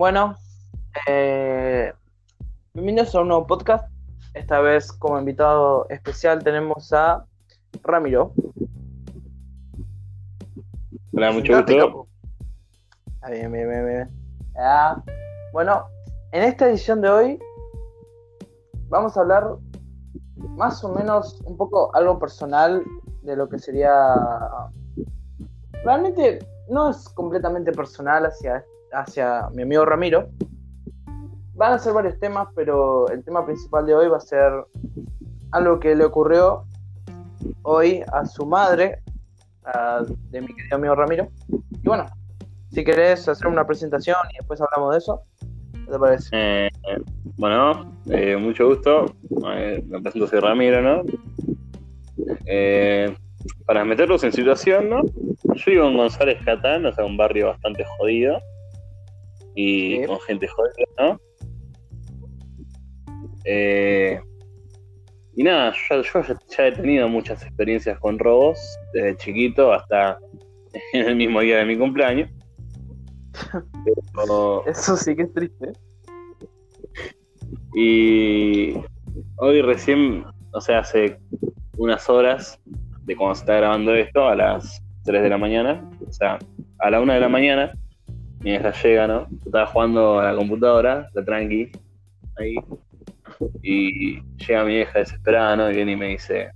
Bueno, eh, bienvenidos a un nuevo podcast. Esta vez como invitado especial tenemos a Ramiro. Hola, mucho gusto. Ah, bien, bien, bien, bien. Ah, bueno, en esta edición de hoy vamos a hablar más o menos un poco algo personal de lo que sería... Realmente no es completamente personal hacia, hacia mi amigo Ramiro. Van a ser varios temas, pero el tema principal de hoy va a ser algo que le ocurrió hoy a su madre, de mi querido amigo Ramiro. Y bueno, si querés hacer una presentación y después hablamos de eso, ¿qué te parece? Eh, bueno, eh, mucho gusto. Eh, me presento, Ramiro, ¿no? Eh, para meterlos en situación, ¿no? Yo vivo en González Catán, o sea, un barrio bastante jodido. Y Sí. con gente jodida, ¿no? Eh, y nada, yo, yo ya- ya he tenido muchas experiencias con robos, desde chiquito hasta en el mismo día de mi cumpleaños. Pero, Eso sí que es triste. Y hoy recién, o sea, hace unas horas de cuando se está grabando esto, a las 3 de la mañana, o sea, a la 1 de la mañana, mi hija llega, ¿no? Yo estaba jugando a la computadora, la tranqui, ahí, y llega mi hija desesperada, ¿no? Y viene y me dice,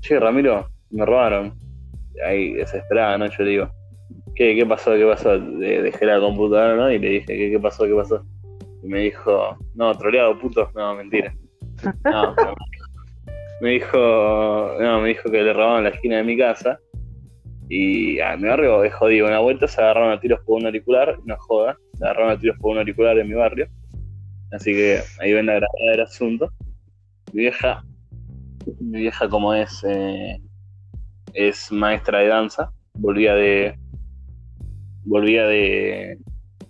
che, Ramiro, me robaron. Ahí desesperada, ¿no? Yo le digo, ¿qué, qué pasó? ¿Qué pasó? De- dejé la computadora, ¿no? Y le dije, ¿qué, qué pasó? ¿Qué pasó? Y me dijo, no, troleado, puto. No, mentira. No, no. me dijo, no, me dijo que le robaron la esquina de mi casa. Y a mi barrio es jodido. Una vuelta se agarraron a tiros por un auricular, no joda, se agarraron a tiros por un auricular en mi barrio. Así que ahí ven la gravedad del asunto. Mi vieja, mi vieja como es, eh, es maestra de danza, volvía de, volvía de,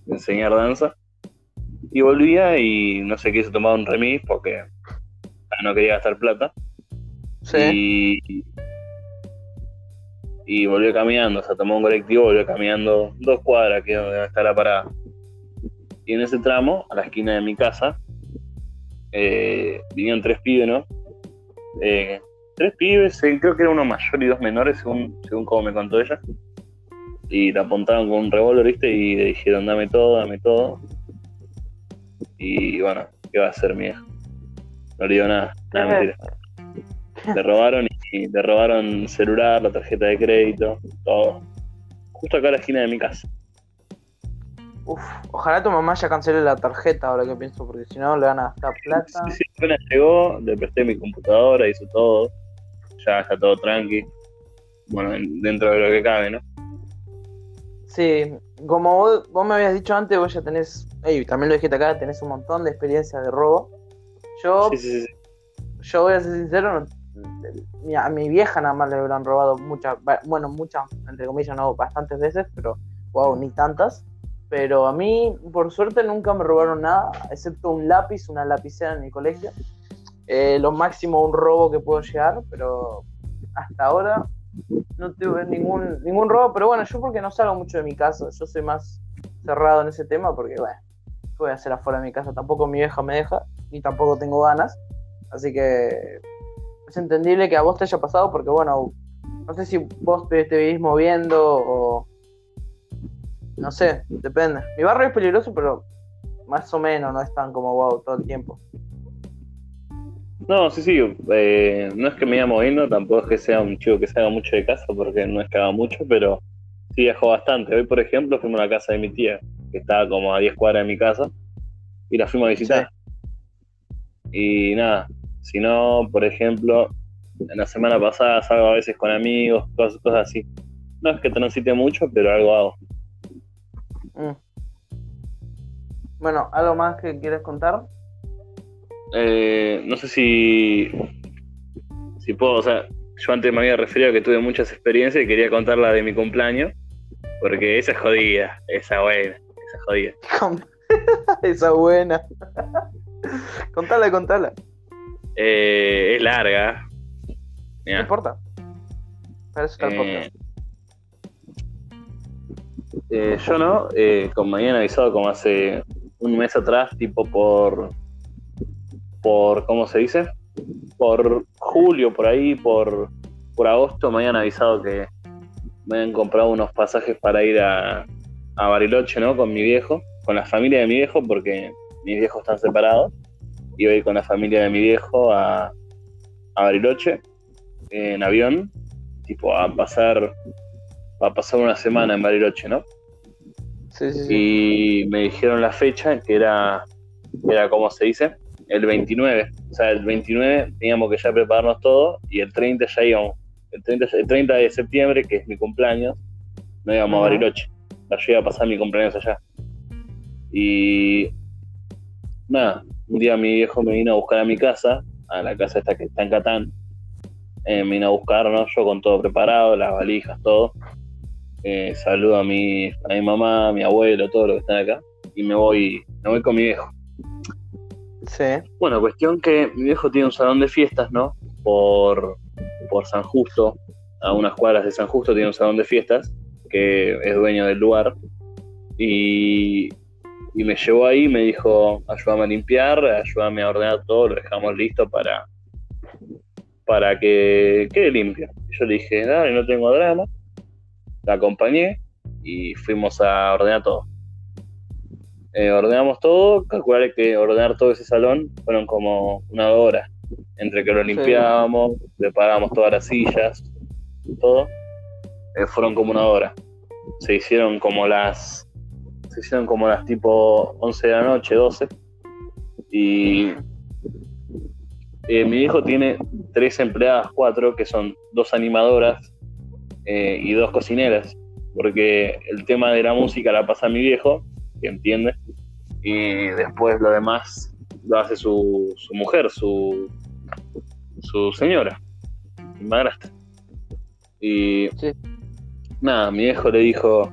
de enseñar danza y volvía y no se quiso tomar un remis porque ah, no quería gastar plata Sí. y, y volvió caminando, o sea, tomó un colectivo, volvió caminando dos cuadras que es donde está la parada. Y en ese tramo, a la esquina de mi casa, eh, vinieron tres pibes, ¿no? Eh, tres pibes, eh, creo que era uno mayor y dos menores, según, según como me contó ella. Y la apuntaron con un revólver, ¿viste? Y le dijeron, dame todo, dame todo. Y bueno, ¿qué va a hacer hija? No le digo nada, nada, mentira. Le robaron y le robaron celular, la tarjeta de crédito, todo. Justo acá a la esquina de mi casa. Uf, ojalá tu mamá ya cancele la tarjeta ahora que pienso, porque si no le van a gastar plata. Sí, sí, apenas llegó, le presté mi computadora, hizo todo. Ya está todo tranqui. Bueno, en- dentro de lo que cabe, ¿no? Sí, como vos, vos me habías dicho antes, vos ya tenés, y también lo dijiste acá, tenés un montón de experiencia de robo. Yo, Sí, sí, sí. yo voy a ser sincero, a mi vieja nada más le habrán robado muchas, bueno, muchas, entre comillas, no, bastantes veces, pero wow, ni tantas. Pero a mí, por suerte, nunca me robaron nada, excepto un lápiz, una lapicera en mi colegio. Eh, lo máximo un robo que puedo llegar, pero hasta ahora no tuve ningún, ningún robo. Pero bueno, yo porque no salgo mucho de mi casa, yo soy más cerrado en ese tema, porque bueno, ¿qué voy a hacer afuera de mi casa? Tampoco mi vieja me deja, ni tampoco tengo ganas. Así que es entendible que a vos te haya pasado, porque bueno, no sé si vos te, te vivís moviendo o. No sé, depende. Mi barrio es peligroso, pero más o menos, no es tan como wow todo el tiempo. No, sí, sí. eh, no es que me iba moviendo, tampoco es que sea un chico que se haga mucho de casa, porque no es que haga mucho, pero sí viajo bastante. Hoy, por ejemplo, fuimos a la casa de mi tía, que estaba como a 10 cuadras de mi casa, y la fuimos a visitar. Y nada, si no, por ejemplo, en la semana pasada salgo a veces con amigos, cosas, cosas así. No es que transite mucho, pero algo hago. Mm. Bueno, ¿algo más que quieres contar? Eh, no sé si, si puedo, o sea, yo antes me había referido a que tuve muchas experiencias y quería contar la de mi cumpleaños, porque esa es jodida, esa buena, esa es jodida. Esa buena. contala, contala. Eh, es larga. No importa. Para eso está el eh, podcast. Eh, yo no, eh, como me habían avisado como hace un mes atrás, tipo por, por, ¿cómo se dice? Por julio, por ahí, por, por agosto, me habían avisado que me habían comprado unos pasajes para ir a, a Bariloche, ¿no? Con mi viejo, con la familia de mi viejo, porque mis viejos están separados. Iba a ir con la familia de mi viejo a, a Bariloche en avión, tipo a pasar, a pasar una semana en Bariloche, ¿no? Sí, sí, sí. y me dijeron la fecha que era, era como se dice, el 29. O sea, el 29 teníamos que ya prepararnos todo y el 30 ya íbamos. El 30, el 30 de septiembre, que es mi cumpleaños, no íbamos a. Bariloche. Yo iba a pasar mi cumpleaños allá. Y nada, un día mi viejo me vino a buscar a mi casa, a la casa esta que está en Catán. Eh, me vino a buscar, ¿no? Yo con todo preparado, las valijas, todo. Eh, saludo a mi, a mi mamá, a mi abuelo, todo lo que están acá. Y me voy, me voy con mi viejo. Sí. Bueno, cuestión que mi viejo tiene un salón de fiestas, ¿no? Por, por San Justo, a unas cuadras de San Justo tiene un salón de fiestas, que es dueño del lugar. Y, y me llevó ahí, me dijo, ayúdame a limpiar, ayúdame a ordenar todo, lo dejamos listo para, para que quede limpio. Y yo le dije, dale, no tengo drama. La acompañé y fuimos a ordenar todo. Eh, ordenamos todo, calcular que ordenar todo ese salón fueron como una hora. Entre que lo limpiábamos, preparábamos todas las sillas, todo, eh, fueron como una hora. Se hicieron como las. Se hicieron como las tipo 11 de la noche, 12. Y eh, mi hijo tiene tres empleadas, cuatro, que son dos animadoras eh, y dos cocineras. Porque el tema de la música la pasa mi viejo, que entiende, y después lo demás lo hace su, su mujer, su, su señora, mi madrastra. Y Sí. nada, mi viejo le dijo,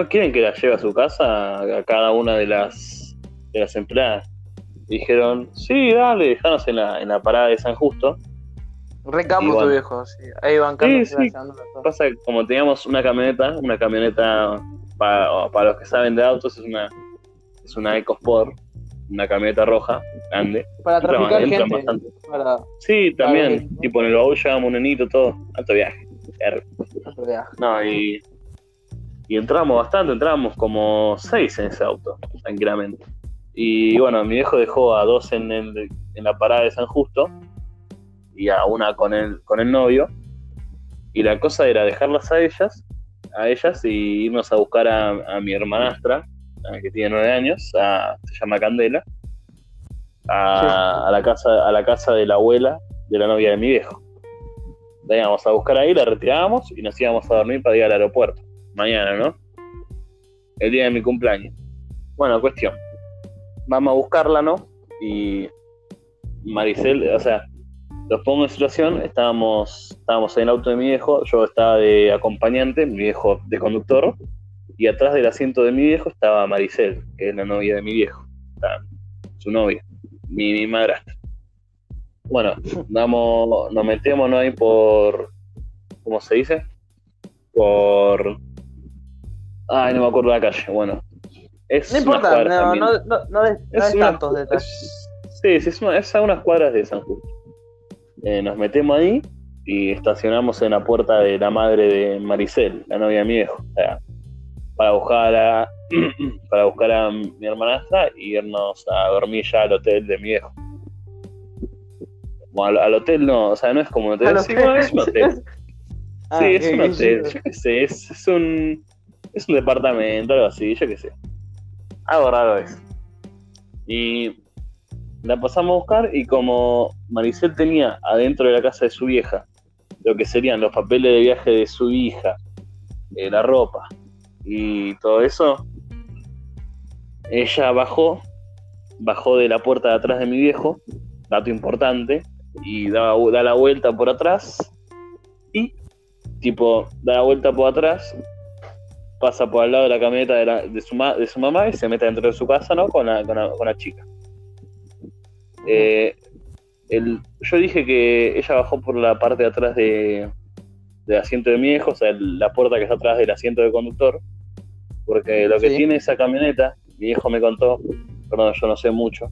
¿no quieren que la lleve a su casa a cada una de las, de las empleadas? Dijeron, sí, dale, dejanos en la, en la parada de San Justo. Recamo Y tu bueno. viejo, sí. Ahí bancando. Sí, sí. Pasa que como teníamos una camioneta, una camioneta para, para los que saben de autos es una es una EcoSport, una camioneta roja, grande. Para traficar entran gente. bastante. Para Sí, también, tipo en el baúl llevamos un nenito, todo, alto viaje. Otro viaje. No, y, y entramos bastante, entramos como seis en ese auto, tranquilamente. Y bueno, mi viejo dejó a dos en, el, en la parada de San Justo y a una con el, con el novio. Y la cosa era dejarlas a ellas, a ellas y irnos a buscar a, a mi hermanastra, que tiene nueve años, a- se llama Candela, a, a la casa, a la casa de la abuela de la novia de mi viejo. La íbamos a buscar ahí, la retirábamos y nos íbamos a dormir para ir al aeropuerto. Mañana, ¿no? El día de mi cumpleaños. Bueno, cuestión. Vamos a buscarla, ¿no? Y Maricel, o sea, los pongo en situación, estábamos, estábamos en el auto de mi viejo, yo estaba de acompañante, mi viejo de conductor, y atrás del asiento de mi viejo estaba Maricel, que es la novia de mi viejo, su novia, mi, mi madrastra. Bueno, damos, nos metemos ¿no? ahí por, ¿cómo se dice? Por... Ay, no me acuerdo la calle, bueno. Es No importa, no, no, no, no, Es una- tantos detalles. es- sí, sí, es, una- es a unas cuadras de San Justo. Eh, nos metemos ahí y estacionamos en la puerta de la madre de Maricel, la novia de mi viejo. O sea, para buscar a, para buscar a mi hermanastra y irnos a dormir ya al hotel de mi viejo. Bueno, al, al hotel no, o sea, no es como un hotel, sí, hotel. es un hotel. Ah, sí, es un hotel, chido. yo qué sé, es, es un es un departamento, algo así, yo qué sé. Algo raro es. Y la pasamos a buscar y como Maricel tenía adentro de la casa de su vieja lo que serían los papeles de viaje de su hija, la ropa y todo eso, ella bajó, bajó de la puerta de atrás de mi viejo, dato importante, y da, da la vuelta por atrás y tipo da la vuelta por atrás pasa por al lado de la camioneta de, la- de su, ma- de su mamá y se mete dentro de su casa no con la, con la, con la chica Eh, el- yo dije que ella bajó por la parte de atrás de, del asiento de mi viejo, o sea, la puerta que está atrás del asiento del conductor. Porque lo que Sí. tiene esa camioneta, mi hijo me contó, perdón, yo no sé mucho,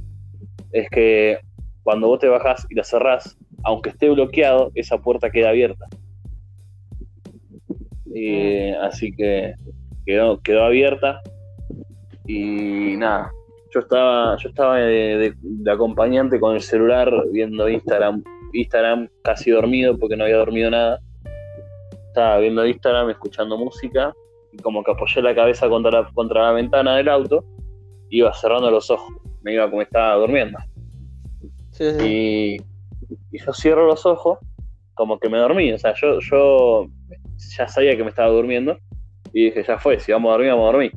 es que cuando vos te bajás y la cerrás, aunque esté bloqueado, esa puerta queda abierta. Y así que quedó, quedó abierta. Y nada, yo estaba, yo estaba de, de- de acompañante con el celular viendo Instagram, Instagram casi dormido porque no había dormido nada. Estaba viendo Instagram, escuchando música, y como que apoyé la cabeza contra la, contra la ventana del auto, iba cerrando los ojos, me iba como estaba durmiendo. Sí, sí. Y, y yo cierro los ojos, como que me dormí. O sea, yo, yo ya sabía que me estaba durmiendo y dije, ya fue, si vamos a dormir, vamos a dormir.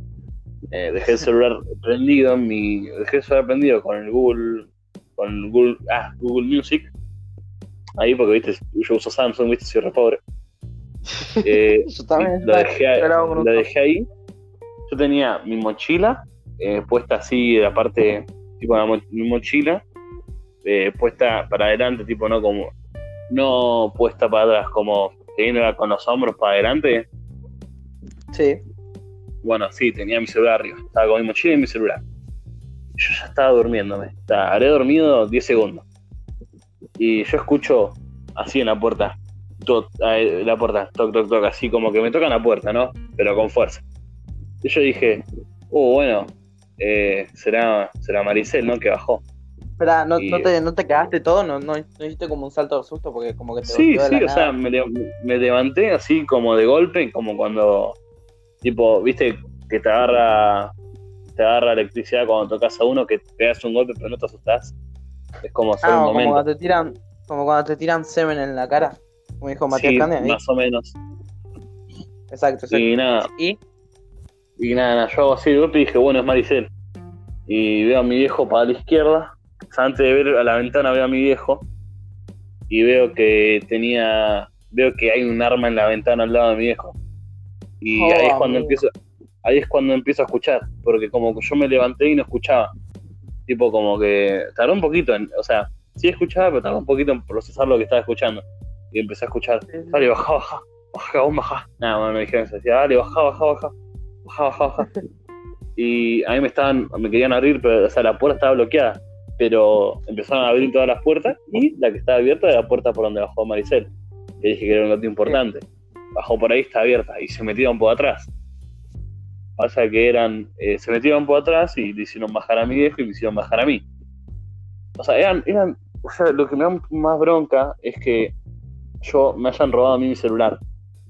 Eh, dejé el celular prendido en mi. Dejé el celular prendido con el Google. Con el Google. Ah, Google Music. Ahí porque viste, yo uso Samsung, viste, soy re pobre. Eh, Yo también. lo dejé, ahí- Yo lo dejé ahí. Tenía mi mochila eh, puesta así, la parte, tipo la mo- mi mochila, eh, puesta para adelante, tipo no como, no puesta para atrás, como viene con los hombros para adelante. Sí. Bueno, sí, tenía mi celular arriba. Estaba con mi mochila y mi celular. Yo ya estaba durmiéndome. Estaba- habré dormido 10 segundos. Y yo escucho así en la puerta. la puerta, toc, toc, toc, así como que me tocan la puerta, ¿no? Pero con fuerza. Y yo dije, oh, bueno, eh, será, será Maricel, ¿no? Que bajó. Espera, ¿no, Y- no, te, ¿no te cagaste todo? ¿No, no, no hiciste como un salto de susto? Porque como que te Sí, sí, o sea, me, le- me levanté así como de golpe, como cuando, tipo, viste, que te agarra, te agarra electricidad cuando tocas a uno, que te das un golpe pero no te asustás. Es como hacer Ah, un como momento. cuando te tiran, como cuando te tiran semen en la cara. Como dijo Matías Sí, ahí. más o menos. Exacto, exacto. Y nada, Y y nada, nada, yo hago así de golpe y dije, bueno, es Maricel. Y veo a mi viejo para la izquierda. O sea, antes de ver a la ventana veo a mi viejo. Y veo que tenía. Veo que hay un arma en la ventana al lado de mi viejo. Y Oh, ahí es cuando amigo. empiezo. Ahí es cuando empiezo a escuchar. Porque como que yo me levanté y no escuchaba. Tipo como que. Tardó un poquito en. O sea, sí escuchaba, pero tardó un poquito en procesar lo que estaba escuchando. Y empecé a escuchar. Dale, baja, baja. Baja, vos baja. Nada, bueno, me dijeron eso. Decía, dale, baja, baja, baja. Baja, baja, baja. Y a mí me estaban, me querían abrir, pero o sea, la puerta estaba bloqueada. Pero empezaron a abrir todas las puertas y la que estaba abierta era la puerta por donde bajó Maricel. Que dije que era un dato importante. Bajó por ahí, está abierta y se metieron por atrás. Pasa que eran, eh, se metieron por atrás y le hicieron bajar a mi viejo y me hicieron bajar a mí. O sea, eran, eran, o sea, lo que me da más bronca es que yo me hayan robado a mí mi celular.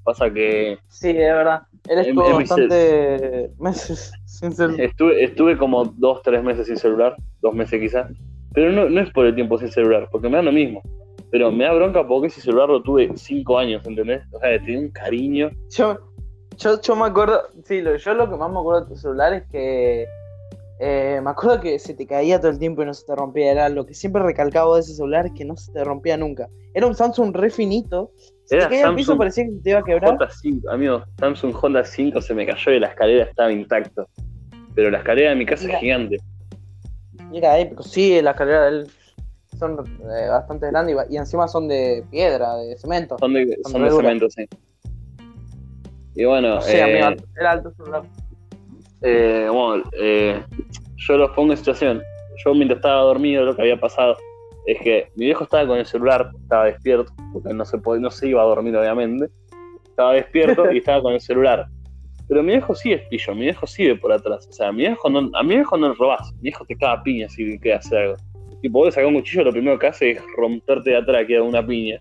Pasa que sí, es verdad. Él En- estuvo cel- bastante meses sin ser. Estuve, estuve como dos, tres meses sin celular, dos meses quizás, pero no, no es por el tiempo sin celular, porque me da lo mismo. Pero me da bronca porque ese celular lo tuve cinco años, ¿entendés? O sea, tenía un cariño. Yo, yo, yo me acuerdo, sí, lo, yo lo que más me acuerdo de tu celular es que eh, me acuerdo que se te caía todo el tiempo y no se te rompía. Era lo que siempre recalcaba de ese celular es que no se te rompía nunca. Era un Samsung re finito. Si Era te caía al piso Samsung parecía que se te iba a quebrar. J5, amigo, Samsung Honda 5 se me cayó y la escalera estaba intacta. Pero la escalera de mi casa Mira. es gigante. Y era épico. Sí, las escaleras de él son eh, bastante grandes y, y encima son de piedra, de cemento. Son de, Son de cemento, sí. Y bueno, Sí, eh, amigo, era alto celular. Eh, bueno, eh, yo los pongo en situación. Yo mientras estaba dormido, lo que había pasado es que mi viejo estaba con el celular, estaba despierto, porque no se, podía- no se iba a dormir, obviamente. Estaba despierto y estaba con el celular. Pero mi viejo sí es pillo, mi viejo sí por atrás. O sea, mi viejo no, a mi viejo no le robás, mi viejo te caga piña si que hace algo. Tipo, vos sacás un cuchillo, lo primero que hace es romperte de atrás, que da una piña.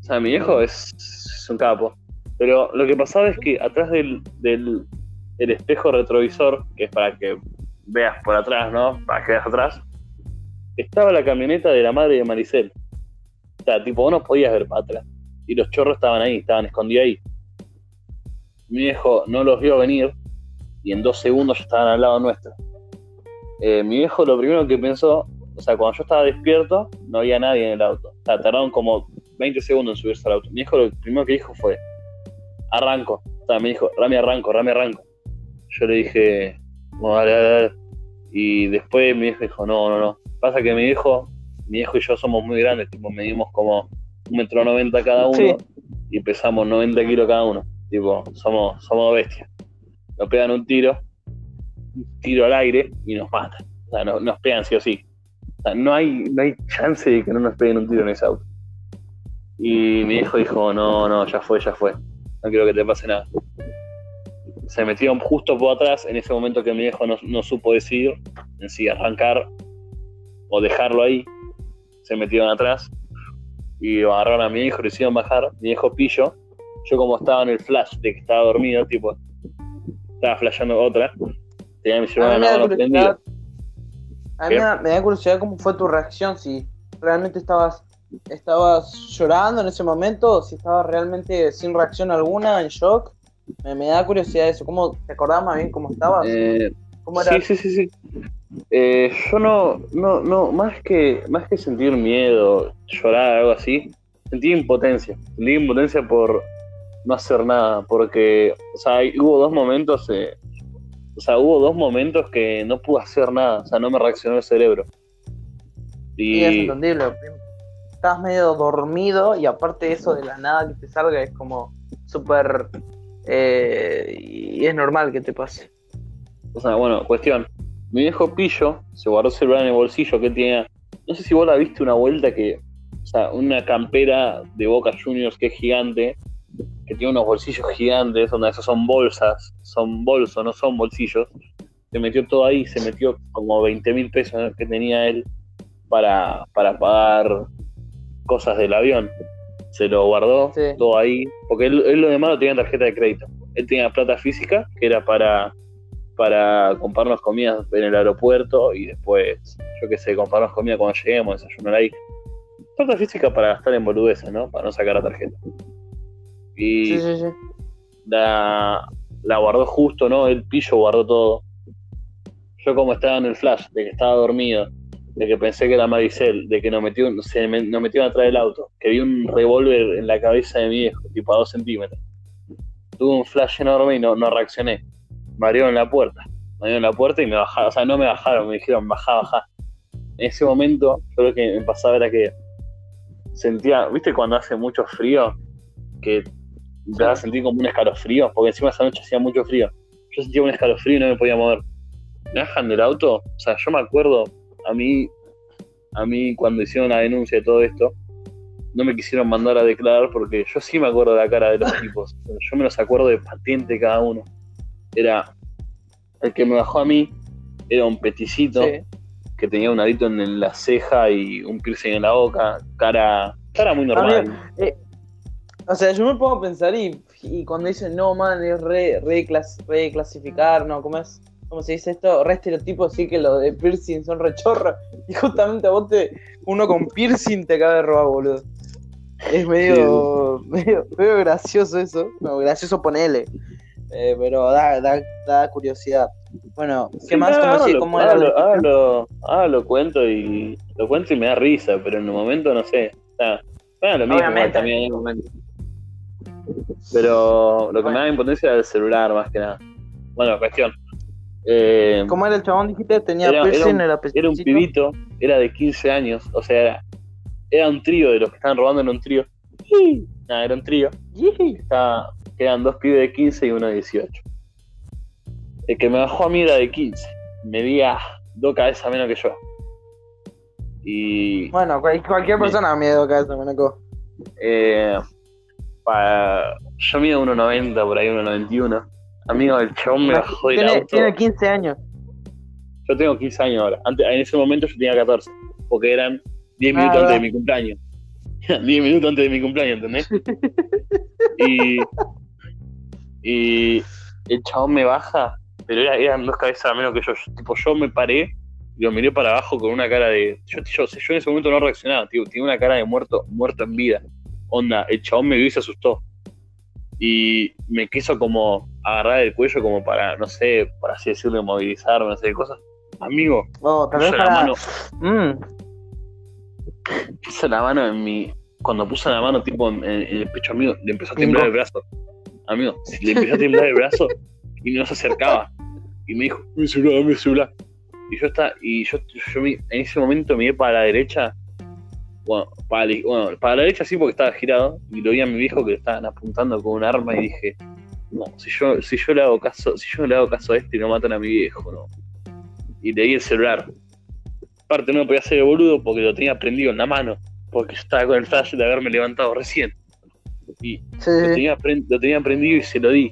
O sea, mi viejo es, es un capo. Pero lo que pasaba es que atrás del, del, el espejo retrovisor, que es para que veas por atrás, ¿no? Para que veas atrás, estaba la camioneta de la madre de Maricel. O sea, tipo, vos no podías ver para atrás. Y los chorros estaban ahí, estaban escondidos ahí. Mi viejo no los vio venir y en dos segundos ya estaban al lado nuestro. Eh, mi viejo lo primero que pensó, o sea, cuando yo estaba despierto, no había nadie en el auto. O sea, tardaron como 20 segundos en subirse al auto. Mi viejo lo primero que dijo fue, arranco. O sea, me dijo, Rami arranco, Rami arranco. Yo le dije, bueno, dale, dale, dale. Y después mi viejo dijo, no, no, no. Pasa que mi viejo, mi viejo y yo somos muy grandes, tipo, medimos como un metro noventa cada uno Sí. y pesamos 90 kilos cada uno. Tipo, somos, somos bestias. nos pegan un tiro, un tiro al aire y nos matan. O sea, no- nos pegan sí o sí. O sea, no hay, no hay chance de que no nos peguen un tiro en ese auto. Y mi hijo dijo, no, no, ya fue, ya fue. No quiero que te pase nada. Se metieron justo por atrás en ese momento que mi hijo no, no supo decidir en si arrancar o dejarlo ahí. Se metieron atrás y agarraron a mi hijo, lo hicieron bajar. Mi hijo pillo. Yo como estaba en el flash de que estaba dormido, tipo, estaba flasheando otra. Tenía mi celular en me la mano prendido. a mí me da, me da curiosidad cómo fue tu reacción, si realmente estabas, estabas llorando en ese momento, o si estabas realmente sin reacción alguna, en shock. Me, me da curiosidad eso, ¿cómo te acordás más bien cómo estabas? Eh, ¿Cómo era? Sí, sí, sí, sí. Eh, yo no, no, no, más que, más que sentir miedo, llorar, algo así, sentí impotencia. Sentí impotencia por no hacer nada, porque, o sea, hubo dos momentos, eh, o sea, hubo dos momentos que no pude hacer nada, o sea, no me reaccionó el cerebro. Sí, es Y entendible. Estás medio dormido y aparte eso de la nada que te salga es como súper... eh, y es normal que te pase. O sea, bueno, cuestión. Mi viejo pillo se guardó el celular en el bolsillo que tenía. No sé si vos la viste una vuelta que. O sea, una campera de Boca Juniors que es gigante. Que tiene unos bolsillos gigantes. Donde esos son bolsas. Son bolsos, no son bolsillos. Se metió todo ahí. Se metió como 20 mil pesos que tenía él. Para, para pagar cosas del avión. Se lo guardó Sí. todo ahí. Porque él, él lo demás lo tenía en tarjeta de crédito. Él tenía plata física que era para para comprarnos comidas en el aeropuerto y después, yo qué sé, comprarnos comida cuando lleguemos, desayunar ahí. Plata física para gastar en boludeces, ¿no? Para no sacar la tarjeta. Y Sí, sí, sí. la, la guardó justo, ¿no? El pillo guardó todo. Yo como estaba en el flash, de que estaba dormido, de que pensé que era Maricel, de que nos metió, se me, nos metieron atrás del auto, que vi un revólver en la cabeza de mi viejo, tipo a dos centímetros. Tuve un flash enorme y no, no reaccioné. Me abrieron la puerta. Me abrieron la puerta y me bajaron, o sea, no me bajaron, me dijeron, bajá, bajá. En ese momento, yo lo que me pasaba era que sentía, ¿viste cuando hace mucho frío? Que empezaba a sentir como un escalofrío, porque encima esa noche hacía mucho frío. Yo sentía un escalofrío y no me podía mover. Me bajan del auto, o sea, yo me acuerdo, a mí, a mí cuando hicieron la denuncia de todo esto, no me quisieron mandar a declarar porque yo sí me acuerdo de la cara de los tipos. Yo me los acuerdo de patente cada uno. Era el que me bajó a mí, era un peticito Sí. que tenía un arito en la ceja y un piercing en la boca, cara, cara muy normal. Eh, o sea, yo me pongo a pensar y, y cuando dicen, no, man, es re, re, clas- re clasificar, no, ¿cómo es? ¿Cómo se dice esto? Re estereotipo, sí que los de piercing son re chorros. Y justamente a vos te, uno con piercing te acaba de robar, boludo. Es medio, medio, medio gracioso eso. No, gracioso ponele. Eh, pero da, da, da curiosidad. Bueno, ¿qué Sí, más? no, ¿Cómo, ahora sí, lo- cómo era la lo- cuento y lo cuento y me da risa, pero en el momento no sé. Está, bueno, lo mismo Obviamente. también en el momento. Pero lo que me Bueno. da impotencia era el celular más que nada. Bueno, cuestión. Eh, ¿Cómo era el chabón? Dijiste, tenía Era- era piercing, un- era, era un pibito, era de 15 años, o sea, era, era un trío de los que estaban robando, era un trío. Nada, era un trío. Estaba, quedan dos pibes de 15 y uno de 18. El que me bajó a mí era de 15. Medía dos cabezas menos que yo. Y Bueno, cual- cualquier persona da miedo acá eso, Monaco. eh, pa- yo mido 1,90 por ahí, 1,91. Amigo, el chabón me bajó del auto. tiene 15 años. Yo tengo 15 años ahora. Antes, en ese momento yo tenía 14. Porque eran 10 Ah, minutos antes de mi cumpleaños. 10 minutos antes de mi cumpleaños, ¿entendés? y, y el chabón me baja, pero era- eran dos cabezas menos que yo. Yo- Tipo, yo me paré y lo miré para abajo con una cara de. Yo, yo, yo en ese momento no reaccionaba, tío. Tenía una cara de muerto, muerto en vida. Onda, el chabón me vio y se asustó. Y me quiso como agarrar el cuello como para, no sé, para así decirlo, movilizarme, no sé qué cosas. Amigo, Oh, tal vez puso la mano, Mm, puso la mano en mi. Cuando puso la mano, tipo, en, en el pecho amigo, le empezó a temblar el brazo. Amigo, le empezó a temblar el brazo y no se acercaba. Y me dijo, mi celular, mi celular. Y yo está, y yo, yo me- en ese momento miré para la derecha. Bueno para, la, bueno, para la derecha sí porque estaba girado. Y lo vi a mi viejo que le estaban apuntando con un arma y dije, no, si yo, si yo le hago caso, si yo le hago caso a este y no matan a mi viejo, no. Y le di el celular. Aparte no podía hacer el boludo porque lo tenía prendido en la mano, porque estaba con el flash de haberme levantado recién. Y Sí, lo tenía, lo tenía prendido y se lo di.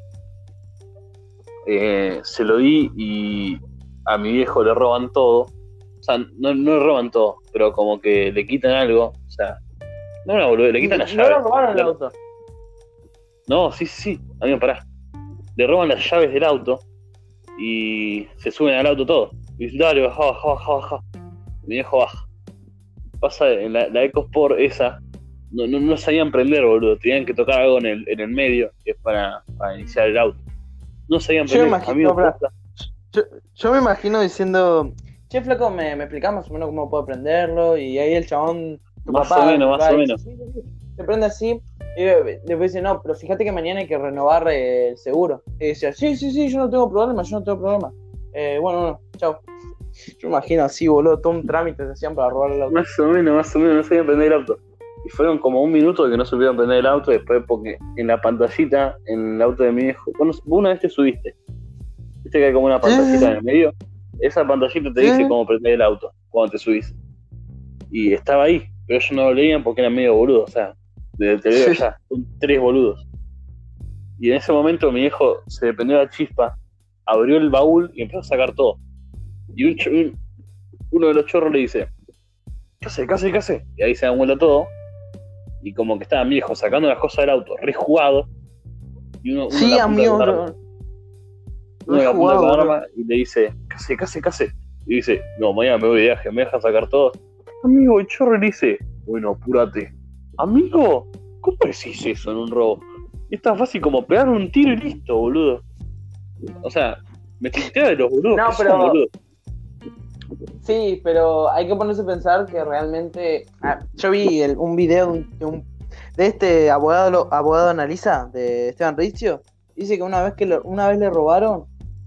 Eh, se lo di y a mi viejo le roban todo. O sea, no, no le roban todo, pero como que le quitan algo. O sea, no una boludez, le quitan la no llave. lo robaron el auto. No, sí, sí, sí, amigo, pará. Le roban las llaves del auto y se suben al auto todo. Y dicen, dale, baja, baja, baja, baja. Mi viejo baja. Pasa en la, la EcoSport esa, no, no, no sabían prender, boludo. Tenían que tocar algo en el, en el medio, que es para, para iniciar el auto. No sabían Yo me prender, imagino, amigo. Yo, yo me imagino diciendo, che, flaco, ¿me, me explicás más o menos cómo puedo prenderlo? Y ahí el chabón, tu Más papá, o menos, más o menos. Se prende así, y después dice, no, pero fíjate que mañana hay que renovar eh, el seguro. Y decía, sí, sí, sí, yo no tengo problema, yo no tengo problema. Eh, bueno, bueno, chao. Yo me imagino así, boludo, todo un trámite se hacían para robar el auto. Más o menos, más o menos, no sabían prender el auto. Y fueron como un minuto de que no supieron prender el auto, después porque en la pantallita, en el auto de mi viejo, bueno, vos una vez te subiste, viste que hay como una pantallita sí. en el medio, esa pantallita te dice cómo prender el auto cuando te subís. Y estaba ahí, pero ellos no lo leían porque eran medio boludos, o sea, desde el Sí. ya, son tres boludos. Y en ese momento mi viejo se le prendió la chispa, abrió el baúl y empezó a sacar todo. Y un, ch- un- uno de los chorros le dice, ¿qué hace? ¿Qué hace? ¿Qué hace? Y ahí se dan vuelta todo. Y como que estaban viejos sacando las cosas del auto, rejugado. Y uno, uno Sí, amigo, uno le apunta con arma y le dice, ¿qué hace? ¿Qué hace? ¿Qué hace? Y dice, no, mañana me voy de viaje, me deja sacar todo. Amigo, el chorro le dice, bueno, apúrate. Amigo, ¿cómo decís eso en un robo? Es tan fácil como pegar un tiro y listo, boludo. O sea, me tintea de los boludos No, que son, pero- boludo. Sí, pero hay que ponerse a pensar que realmente. ah, yo vi el- un video de, un- de un- de este abogado abogado analiza de Esteban Rizio. Dice que una vez que lo- una vez le robaron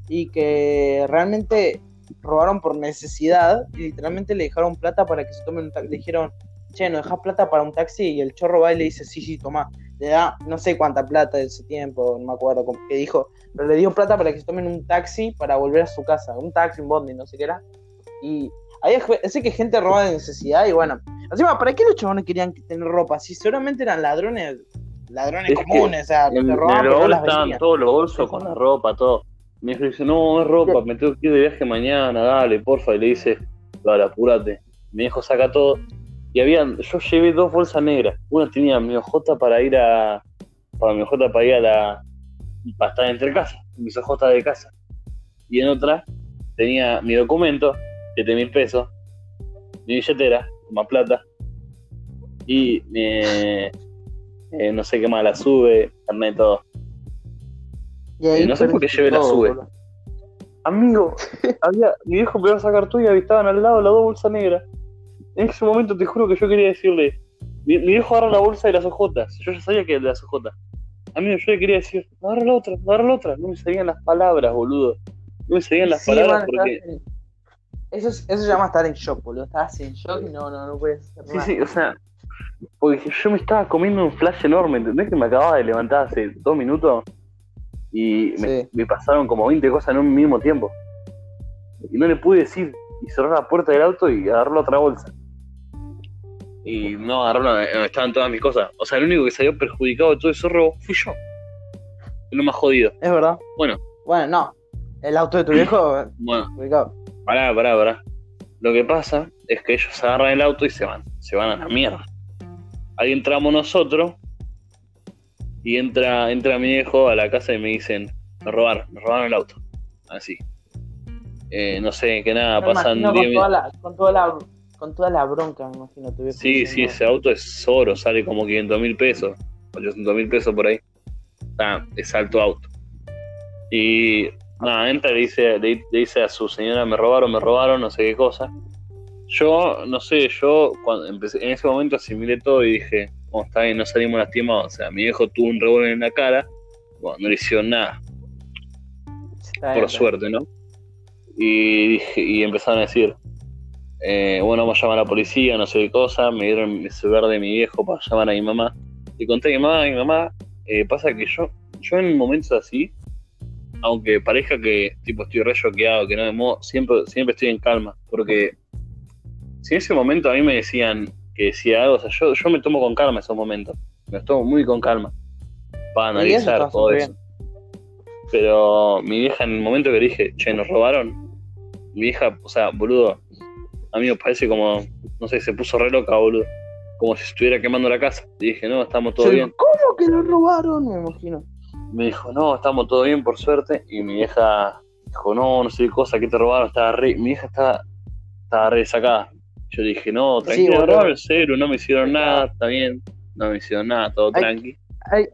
y que realmente robaron por necesidad y literalmente le dejaron plata para que se tomen un taxi. Le dijeron, che, ¿no dejas plata para un taxi? Y el chorro va y le dice, sí, sí, toma. Le da no sé cuánta plata de ese tiempo, no me acuerdo cómo que dijo, pero le dio plata para que se tomen un taxi para volver a su casa. Un taxi, un bondi, no sé qué era. Y hay sé que gente roba de necesidad y bueno. Encima, ¿para qué los chabones querían tener ropa? Si seguramente eran ladrones, ladrones Es comunes, o sea, te robaban pero estaban todos los bolsos con la ropa, todo. Mi hijo dice, no, es ropa, me tengo que ir de viaje mañana, dale, porfa. Y le dice, dale, apúrate. Mi hijo saca todo. Y habían, yo llevé dos bolsas negras. Una tenía mi ojota para ir a. Para mi ojota para ir a la. para estar entre casa, mis ojotas de casa. Y en otra tenía mi documento, 7 mil pesos, mi billetera, más plata. Y eh, eh, no sé qué más, la sube, carnet, todo. Y ahí Eh, no sé por qué llevé la sube. boludo. Amigo, había, mi viejo empezó a sacar todo y estaban al lado las dos bolsas negras. En ese momento te juro que yo quería decirle, mi, mi viejo agarra la bolsa de las ojotas. Yo ya sabía que era de las ojotas. Amigo, yo le quería decir, agarra la otra, agarra la otra. No me salían las palabras, boludo. No me salían las Sí, palabras man, porque... en- Eso, es- eso se llama estar en shock, boludo. Estás en shock y no, no, no puedes hacer Sí, nada. sí, o sea, porque yo me estaba comiendo un flash enorme, ¿entendés? Que me acababa de levantar hace dos minutos y me, Sí. me pasaron como 20 cosas en un mismo tiempo. Y no le pude decir, y cerró la puerta del auto y agarró la otra bolsa. Y no agarró donde estaban todas mis cosas. O sea, el único que salió perjudicado de todo ese robo fui yo. Lo más jodido. Es verdad. Bueno. Bueno, no. El auto de tu viejo, Bueno, ubicado. Pará, pará, pará. Lo que pasa es que ellos agarran el auto y se van. Se van a la mierda. Ahí entramos nosotros. Y entra, entra mi viejo a la casa y me dicen, me robaron, me robaron el auto. Así. Eh, no sé, que nada, Me pasan imagino 10 con toda, la, con, toda la, con toda la bronca, me imagino. Sí, sí, ese auto es oro, sale como 500 mil pesos, 800 mil pesos por ahí. Está, es alto auto. Y nada, entra y le dice, le, le dice a su señora, me robaron, me robaron, no sé qué cosa. Yo, no sé, yo cuando empecé, en ese momento asimilé todo y dije, bueno, está bien, no salimos lastimados. O sea, mi viejo tuvo un revólver en la cara, bueno, no le hicieron nada, Está por suerte, ¿no? Y, dije, y empezaron a decir, eh, bueno, vamos a llamar a la policía, no sé qué cosa, me dieron el celular de mi viejo para llamar a mi mamá. Y conté a mi mamá, mi mamá, eh, pasa que yo, yo en momentos así, aunque parezca que tipo estoy re choqueado, que no me muevo, siempre, siempre estoy en calma, porque si en ese momento a mí me decían que decía algo, o sea, yo, yo me tomo con calma esos momentos, me los tomo muy con calma para analizar todo eso. Pero mi vieja en el momento que dije, che, nos robaron, mi vieja, o sea, boludo, a mí me parece como, no sé, se puso re loca, boludo. Como si estuviera quemando la casa. Y dije, no, estamos todo bien. ¿Cómo que lo robaron? Me imagino. Me dijo, no, estamos todo bien, por suerte. Y mi vieja dijo, no, no sé qué cosa, que te robaron? Estaba re... Mi vieja estaba, estaba re sacada. Yo dije, no, tranquilo, sí, cero, no me hicieron nada, está bien. No me hicieron nada, todo tranqui. Hay,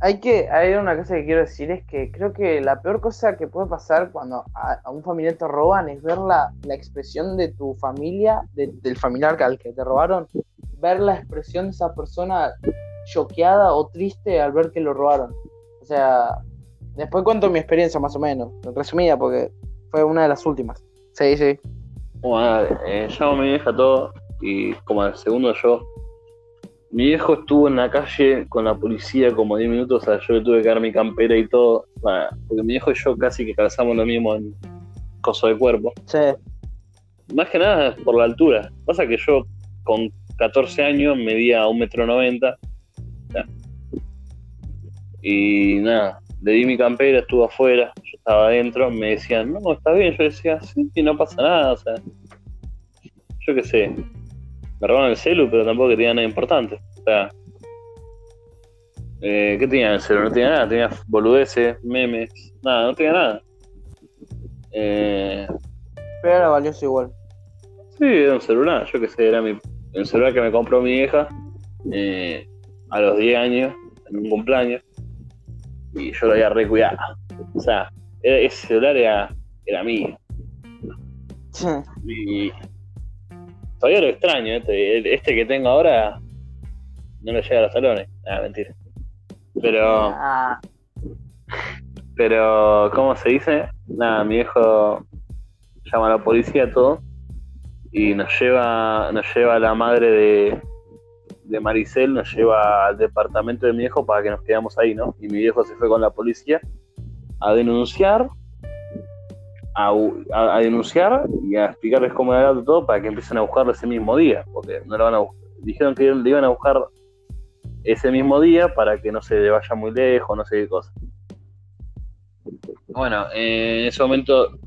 hay que, hay una cosa que quiero decir, es que creo que la peor cosa que puede pasar cuando a, un familiar te roban es ver la, expresión de tu familia, del familiar al que te robaron, ver la expresión de esa persona choqueada o triste al ver que lo robaron. O sea, después cuento mi experiencia más o menos, resumida, porque fue una de las últimas. Sí, sí. Bueno, eh, llamo a mi vieja todo y como al segundo yo mi viejo estuvo en la calle con la policía como 10 minutos, o sea, yo le tuve que dar mi campera y todo, porque mi viejo y yo casi que calzamos lo mismo en coso de cuerpo. Sí. Más que nada por la altura. Pasa que yo con 14 años medía un metro noventa. Y nada, le di mi campera, estuvo afuera, yo estaba adentro, me decían, no, está bien, yo decía, sí, y no pasa nada, o sea, yo qué sé, me robaron el celu, pero tampoco tenía nada importante. O sea, eh, ¿qué tenía el celu? No tenía nada, tenía boludeces, memes, nada, no tenía nada. Eh, pero era valioso igual. Sí, era un celular, yo qué sé, era mi, el celular que me compró mi hija eh, a los 10 años, en un cumpleaños, y yo lo había recuidado. O sea, ese celular era, era mío. y Todavía lo extraño, este, este que tengo ahora no le llega a los salones. Ah, mentira. Pero. Ah. Pero, ¿cómo se dice? Nada, mi viejo llama a la policía todo y nos lleva, nos lleva a la madre de, de Maricel, nos lleva al departamento de mi viejo para que nos quedamos ahí, ¿no? Y mi viejo se fue con la policía a denunciar a, denunciar y a explicarles cómo era todo para que empiecen a buscarlo ese mismo día, porque no lo van a dijeron que le iban a buscar ese mismo día para que no se vaya muy lejos, no sé qué cosa. Bueno, en ese momento